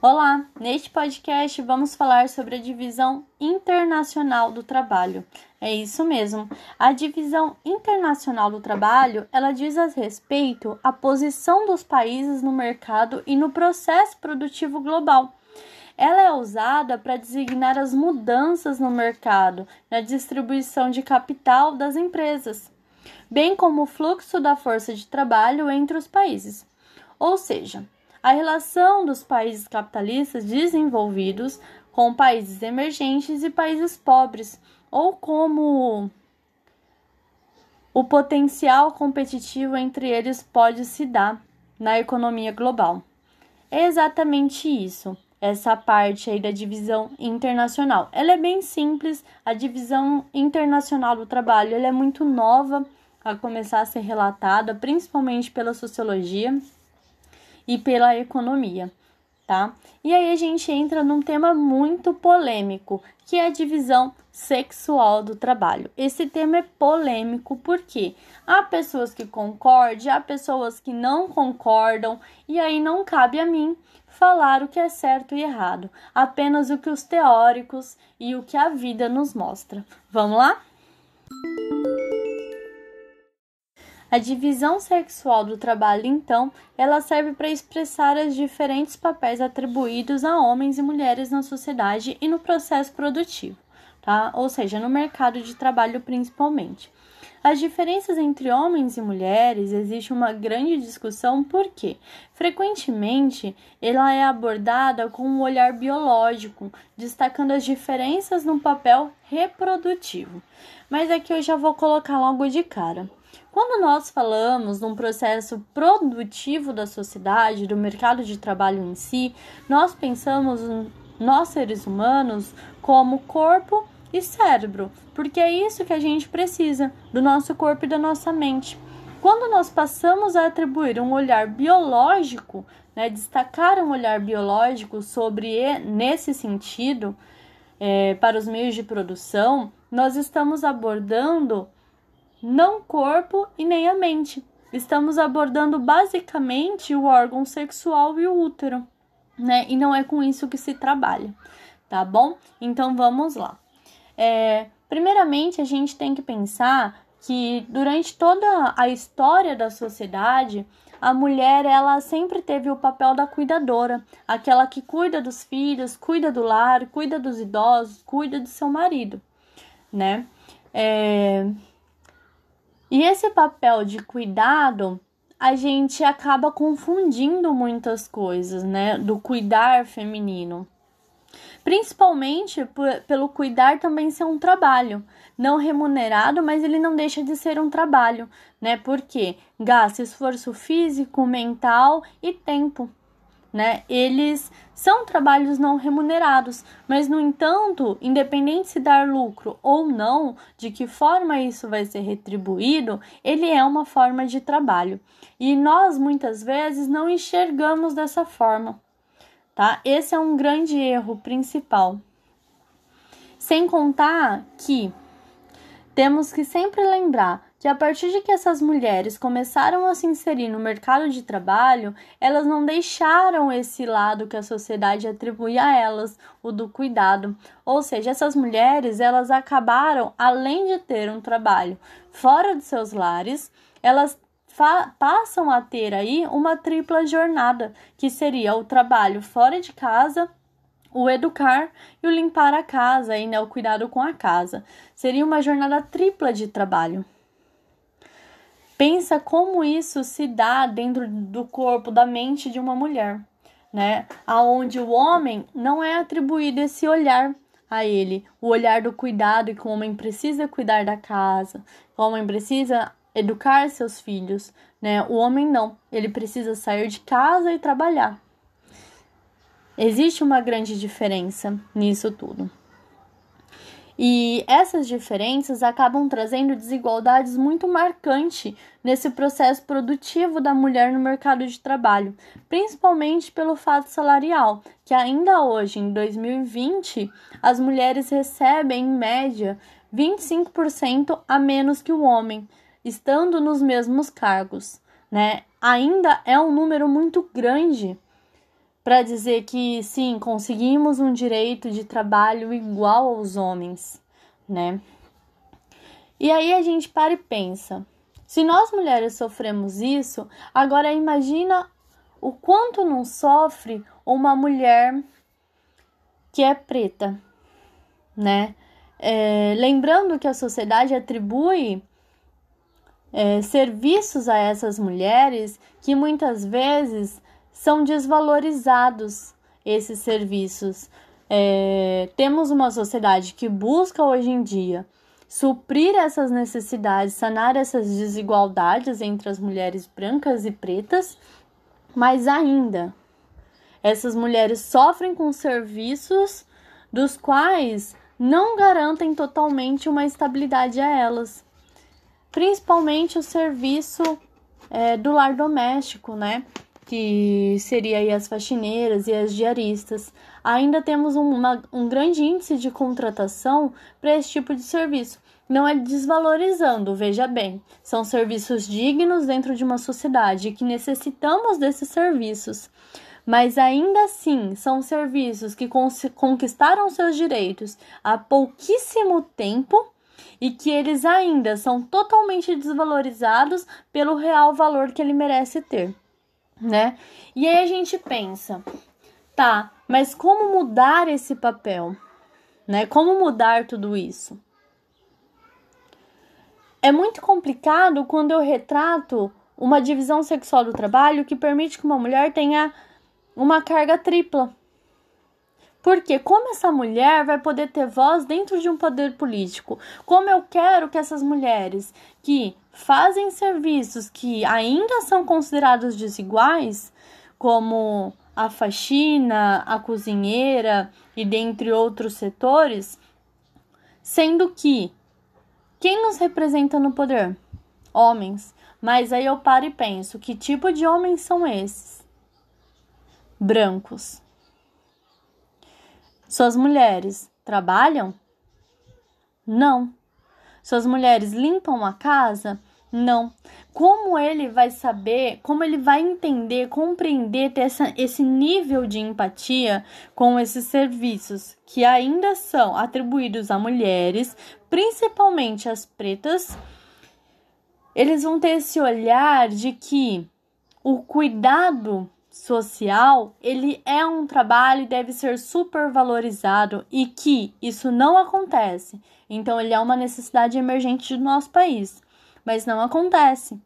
Olá, neste podcast vamos falar sobre a divisão internacional do trabalho. É isso mesmo. A divisão internacional do trabalho, ela diz a respeito à posição dos países no mercado e no processo produtivo global. Ela é usada para designar as mudanças no mercado, na distribuição de capital das empresas, bem como o fluxo da força de trabalho entre os países. Ou seja, a relação dos países capitalistas desenvolvidos com países emergentes e países pobres, ou como o potencial competitivo entre eles pode se dar na economia global. É exatamente isso, essa parte aí da divisão internacional. Ela é bem simples, a divisão internacional do trabalho, ela é muito nova a começar a ser relatada, principalmente pela sociologia e pela economia, tá? E aí a gente entra num tema muito polêmico, que é a divisão sexual do trabalho. Esse tema é polêmico porque há pessoas que concordam, há pessoas que não concordam, e aí não cabe a mim falar o que é certo e errado, apenas o que os teóricos e o que a vida nos mostra. Vamos lá? A divisão sexual do trabalho, então, ela serve para expressar os diferentes papéis atribuídos a homens e mulheres na sociedade e no processo produtivo, tá? Ou seja, no mercado de trabalho principalmente. As diferenças entre homens e mulheres existe uma grande discussão porque, frequentemente, ela é abordada com um olhar biológico, destacando as diferenças no papel reprodutivo. Mas aqui eu já vou colocar logo de cara. Quando nós falamos num processo produtivo da sociedade, do mercado de trabalho em si, nós pensamos nós seres humanos como corpo e cérebro, porque é isso que a gente precisa do nosso corpo e da nossa mente. Quando nós passamos a atribuir um olhar biológico, né, destacar um olhar biológico sobre nesse sentido é, para os meios de produção, nós estamos abordando não corpo e nem a mente. Estamos abordando basicamente o órgão sexual e o útero, né? E não é com isso que se trabalha, tá bom? Então vamos lá. É, primeiramente, a gente tem que pensar que durante toda a história da sociedade, a mulher ela sempre teve o papel da cuidadora, aquela que cuida dos filhos, cuida do lar, cuida dos idosos, cuida do seu marido, né? É, e esse papel de cuidado, a gente acaba confundindo muitas coisas, né? Do cuidar feminino. Principalmente por, pelo cuidar também ser um trabalho, não remunerado, mas ele não deixa de ser um trabalho, né? Porque gasta esforço físico, mental e tempo né? Eles são trabalhos não remunerados, mas no entanto, independente se dar lucro ou não, de que forma isso vai ser retribuído, ele é uma forma de trabalho. E nós muitas vezes não enxergamos dessa forma, tá? Esse é um grande erro principal. Sem contar que temos que sempre lembrar que a partir de que essas mulheres começaram a se inserir no mercado de trabalho, elas não deixaram esse lado que a sociedade atribui a elas, o do cuidado. Ou seja, essas mulheres, elas acabaram, além de ter um trabalho fora de seus lares, elas passam a ter aí uma tripla jornada, que seria o trabalho fora de casa, o educar e o limpar a casa e né, o cuidado com a casa. Seria uma jornada tripla de trabalho. Pensa como isso se dá dentro do corpo, da mente de uma mulher, né? Aonde o homem não é atribuído esse olhar a ele, o olhar do cuidado e que o homem precisa cuidar da casa, o homem precisa educar seus filhos, né? O homem não, ele precisa sair de casa e trabalhar. Existe uma grande diferença nisso tudo. E essas diferenças acabam trazendo desigualdades muito marcantes nesse processo produtivo da mulher no mercado de trabalho, principalmente pelo fato salarial, que ainda hoje, em 2020, as mulheres recebem, em média, 25% a menos que o homem, estando nos mesmos cargos. Né? Ainda é um número muito grande para dizer que sim, conseguimos um direito de trabalho igual aos homens, né? E aí a gente para e pensa: se nós mulheres sofremos isso, agora imagina o quanto não sofre uma mulher que é preta, né? É, lembrando que a sociedade atribui é, serviços a essas mulheres que muitas vezes são desvalorizados esses serviços. É, temos uma sociedade que busca hoje em dia suprir essas necessidades, sanar essas desigualdades entre as mulheres brancas e pretas, mas ainda essas mulheres sofrem com serviços dos quais não garantem totalmente uma estabilidade a elas, principalmente o serviço é, do lar doméstico, né? Que seria as faxineiras e as diaristas. Ainda temos uma, um grande índice de contratação para esse tipo de serviço. Não é desvalorizando, veja bem, são serviços dignos dentro de uma sociedade que necessitamos desses serviços mas ainda assim são serviços que conquistaram seus direitos há pouquíssimo tempo e que eles ainda são totalmente desvalorizados pelo real valor que ele merece ter, né? E aí a gente pensa, tá, mas como mudar esse papel? Né? Como mudar tudo isso? É muito complicado quando eu retrato uma divisão sexual do trabalho que permite que uma mulher tenha uma carga tripla. Porque como essa mulher vai poder ter voz dentro de um poder político? Como eu quero que essas mulheres que fazem serviços que ainda são considerados desiguais, como a faxina, a cozinheira e dentre outros setores, sendo que quem nos representa no poder? Homens. Mas aí eu paro e penso, que tipo de homens são esses? brancos. Suas mulheres trabalham? Não. Suas mulheres limpam a casa? Não. Como ele vai saber, como ele vai entender, compreender, ter essa, esse nível de empatia com esses serviços que ainda são atribuídos a mulheres, principalmente as pretas? Eles vão ter esse olhar de que o cuidado social, ele é um trabalho e deve ser supervalorizado e que isso não acontece. Então ele é uma necessidade emergente do nosso país, mas não acontece.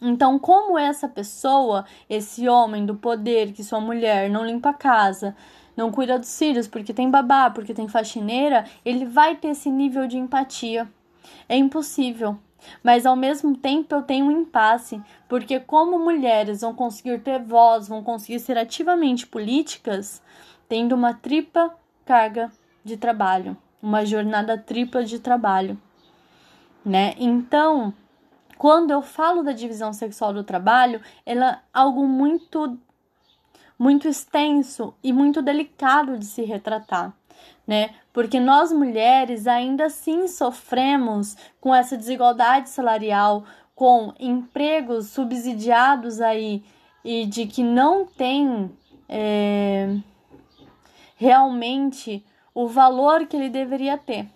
Então, como essa pessoa, esse homem do poder, que sua mulher não limpa a casa, não cuida dos filhos porque tem babá, porque tem faxineira, ele vai ter esse nível de empatia. É impossível. Mas ao mesmo tempo eu tenho um impasse, porque como mulheres vão conseguir ter voz, vão conseguir ser ativamente políticas, tendo uma tripla carga de trabalho, uma jornada tripla de trabalho, né? Então, quando eu falo da divisão sexual do trabalho, ela é algo muito muito extenso e muito delicado de se retratar né? Porque nós mulheres ainda assim sofremos com essa desigualdade salarial, com empregos subsidiados aí e de que não tem é, realmente o valor que ele deveria ter.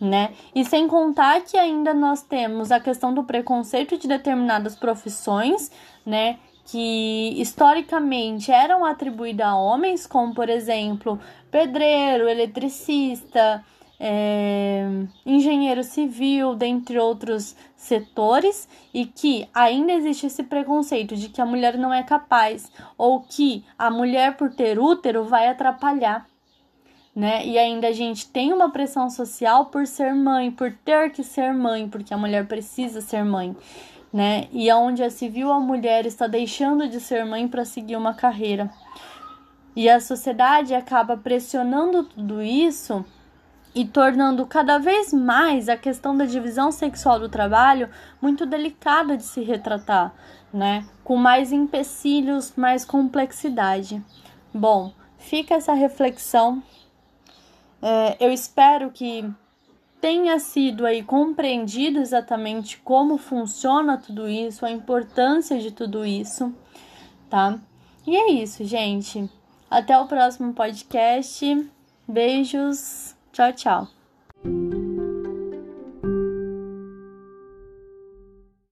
Né? E sem contar que ainda nós temos a questão do preconceito de determinadas profissões, né? Que historicamente eram atribuídas a homens, como por exemplo pedreiro, eletricista, é, engenheiro civil, dentre outros setores, e que ainda existe esse preconceito de que a mulher não é capaz ou que a mulher, por ter útero, vai atrapalhar. Né? E ainda a gente tem uma pressão social por ser mãe, por ter que ser mãe, porque a mulher precisa ser mãe né? E onde a civil a mulher está deixando de ser mãe para seguir uma carreira. E a sociedade acaba pressionando tudo isso e tornando cada vez mais a questão da divisão sexual do trabalho muito delicada de se retratar, né? Com mais empecilhos, mais complexidade. Bom, fica essa reflexão. É, eu espero que tenha sido aí compreendido exatamente como funciona tudo isso, a importância de tudo isso, tá? E é isso, gente. Até o próximo podcast. Beijos. Tchau, tchau.